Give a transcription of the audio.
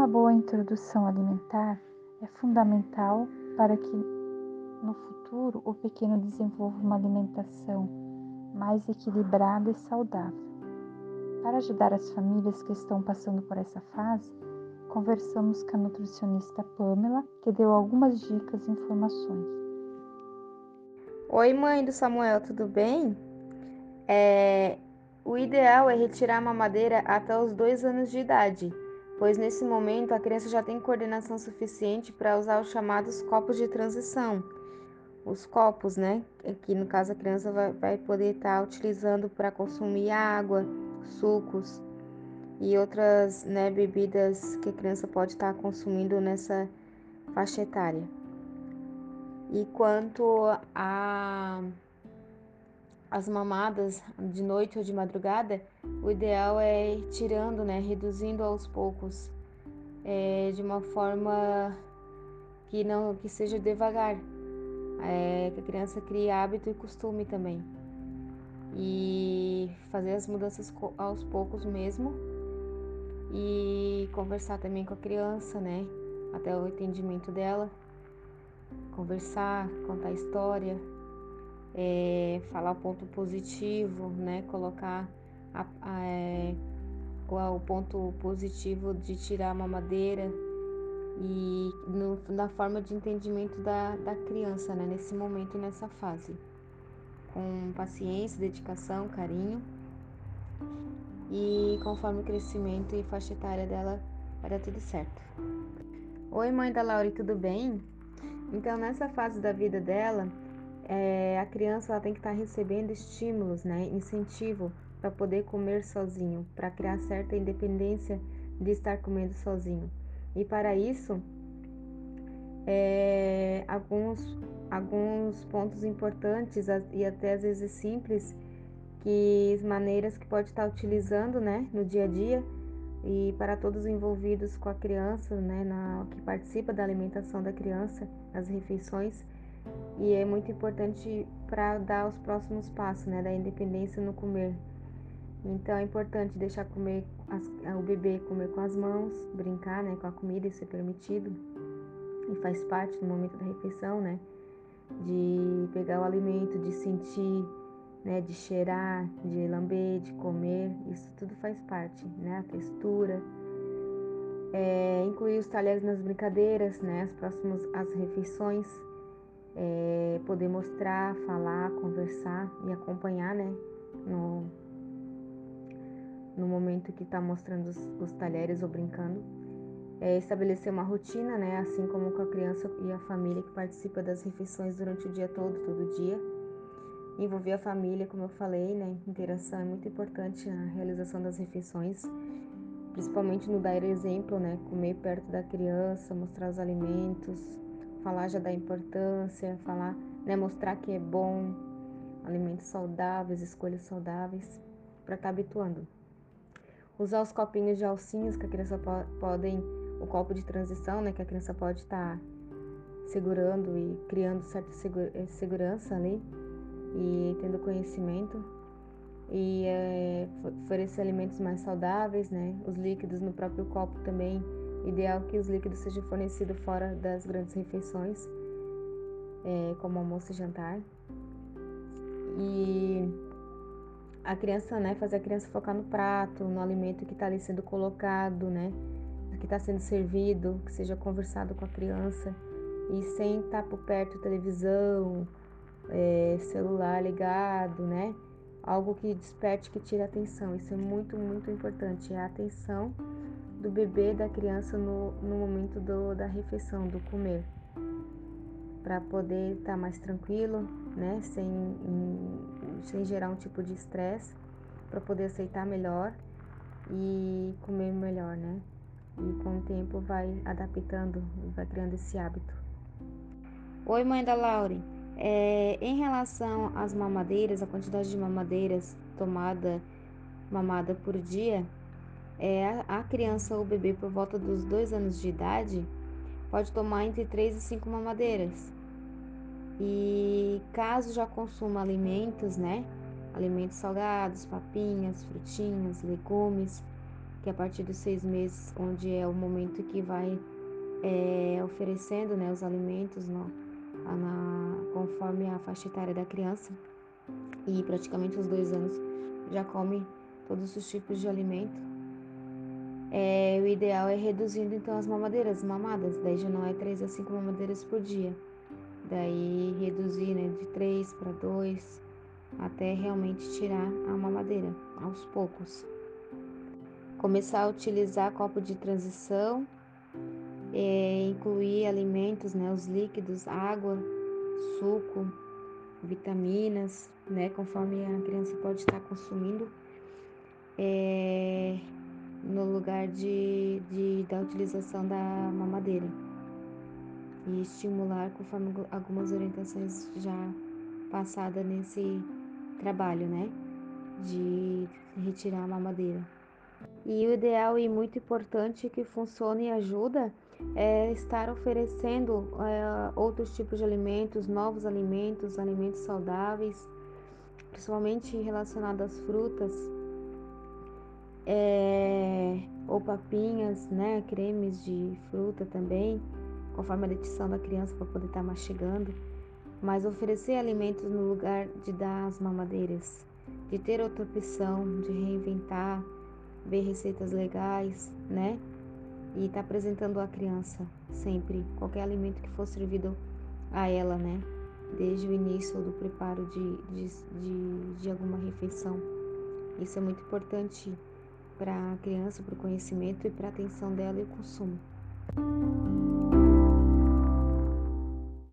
Uma boa introdução alimentar é fundamental para que no futuro o pequeno desenvolva uma alimentação mais equilibrada e saudável. Para ajudar as famílias que estão passando por essa fase, conversamos com a nutricionista Pamela, que deu algumas dicas e informações. Oi, mãe do Samuel, tudo bem? É, o ideal é retirar a mamadeira até os dois anos de idade, pois nesse momento a criança já tem coordenação suficiente para usar os chamados copos de transição. Os copos, né? Que no caso a criança vai, vai poder estar tá utilizando para consumir água, sucos e outras né, bebidas que a criança pode estar consumindo nessa faixa etária. E quanto a as mamadas de noite ou de madrugada, o ideal é ir tirando, né, reduzindo aos poucos, é, de uma forma que não que seja devagar, é, que a criança crie hábito e costume também e fazer as mudanças aos poucos mesmo e conversar também com a criança, né? Até o entendimento dela. Conversar, contar história, é, falar o ponto positivo, né? Colocar a, a, é, o ponto positivo de tirar a mamadeira e no, na forma de entendimento da, da criança, né? Nesse momento, nessa fase com paciência, dedicação, carinho. E conforme o crescimento e faixa etária dela, vai dar tudo certo. Oi, mãe da Laura, tudo bem? Então, nessa fase da vida dela, é, a criança ela tem que estar tá recebendo estímulos, né, incentivo para poder comer sozinho, para criar certa independência de estar comendo sozinho. E para isso, é, alguns alguns pontos importantes e até às vezes simples, que maneiras que pode estar utilizando, né, no dia a dia e para todos envolvidos com a criança, né, na, que participa da alimentação da criança, as refeições, e é muito importante para dar os próximos passos, né, da independência no comer. Então é importante deixar comer as, o bebê comer com as mãos, brincar, né, com a comida, isso é permitido e faz parte do momento da refeição, né? de pegar o alimento, de sentir, né, de cheirar, de lamber, de comer, isso tudo faz parte, né, a textura. É, incluir os talheres nas brincadeiras, né, as próximas as refeições, é, poder mostrar, falar, conversar e acompanhar, né, no, no momento que está mostrando os, os talheres ou brincando. É estabelecer uma rotina, né, assim como com a criança e a família que participa das refeições durante o dia todo, todo dia. Envolver a família, como eu falei, né, interação é muito importante na realização das refeições, principalmente no dar exemplo, né, comer perto da criança, mostrar os alimentos, falar já da importância, falar, né, mostrar que é bom, alimentos saudáveis, escolhas saudáveis, para estar tá habituando. Usar os copinhos de alcinhos que a criança po podem o copo de transição, né, que a criança pode estar tá segurando e criando certa eh, segurança ali e tendo conhecimento e é, oferecer alimentos mais saudáveis, né, os líquidos no próprio copo também, ideal que os líquidos sejam fornecidos fora das grandes refeições, é, como almoço e jantar e a criança, né, fazer a criança focar no prato, no alimento que está ali sendo colocado, né, que está sendo servido, que seja conversado com a criança e sem estar por perto televisão, é, celular ligado, né? Algo que desperte, que tire a atenção. Isso é muito, muito importante. É a atenção do bebê, da criança no, no momento do, da refeição, do comer. Para poder estar tá mais tranquilo, né? Sem, sem gerar um tipo de estresse, para poder aceitar melhor e comer melhor, né? e com o tempo vai adaptando e vai criando esse hábito. Oi, mãe da Laure. É, em relação às mamadeiras, a quantidade de mamadeiras tomada mamada por dia, é, a criança ou bebê por volta dos dois anos de idade pode tomar entre 3 e 5 mamadeiras. E caso já consuma alimentos, né? Alimentos salgados, papinhas, frutinhas, legumes, que a partir dos seis meses, onde é o momento que vai é, oferecendo né, os alimentos no, na, conforme a faixa etária da criança. E praticamente os dois anos já come todos os tipos de alimento. É, o ideal é reduzindo então as mamadeiras, mamadas, daí já não é 3 a 5 mamadeiras por dia. Daí reduzir né, de 3 para 2, até realmente tirar a mamadeira, aos poucos. Começar a utilizar copo de transição, é, incluir alimentos, né, os líquidos, água, suco, vitaminas, né, conforme a criança pode estar consumindo, é, no lugar de, de, da utilização da mamadeira. E estimular conforme algumas orientações já passadas nesse trabalho, né? De retirar a mamadeira. E o ideal e muito importante que funcione e ajuda é estar oferecendo é, outros tipos de alimentos, novos alimentos, alimentos saudáveis, principalmente relacionados às frutas, é, ou papinhas, né, cremes de fruta também, conforme a dentição da criança para poder estar tá mastigando mas oferecer alimentos no lugar de dar as mamadeiras, de ter outra opção, de reinventar, ver receitas legais, né? E estar tá apresentando à criança sempre qualquer alimento que for servido a ela, né? Desde o início do preparo de, de, de, de alguma refeição. Isso é muito importante para a criança, para o conhecimento e para a atenção dela e o consumo.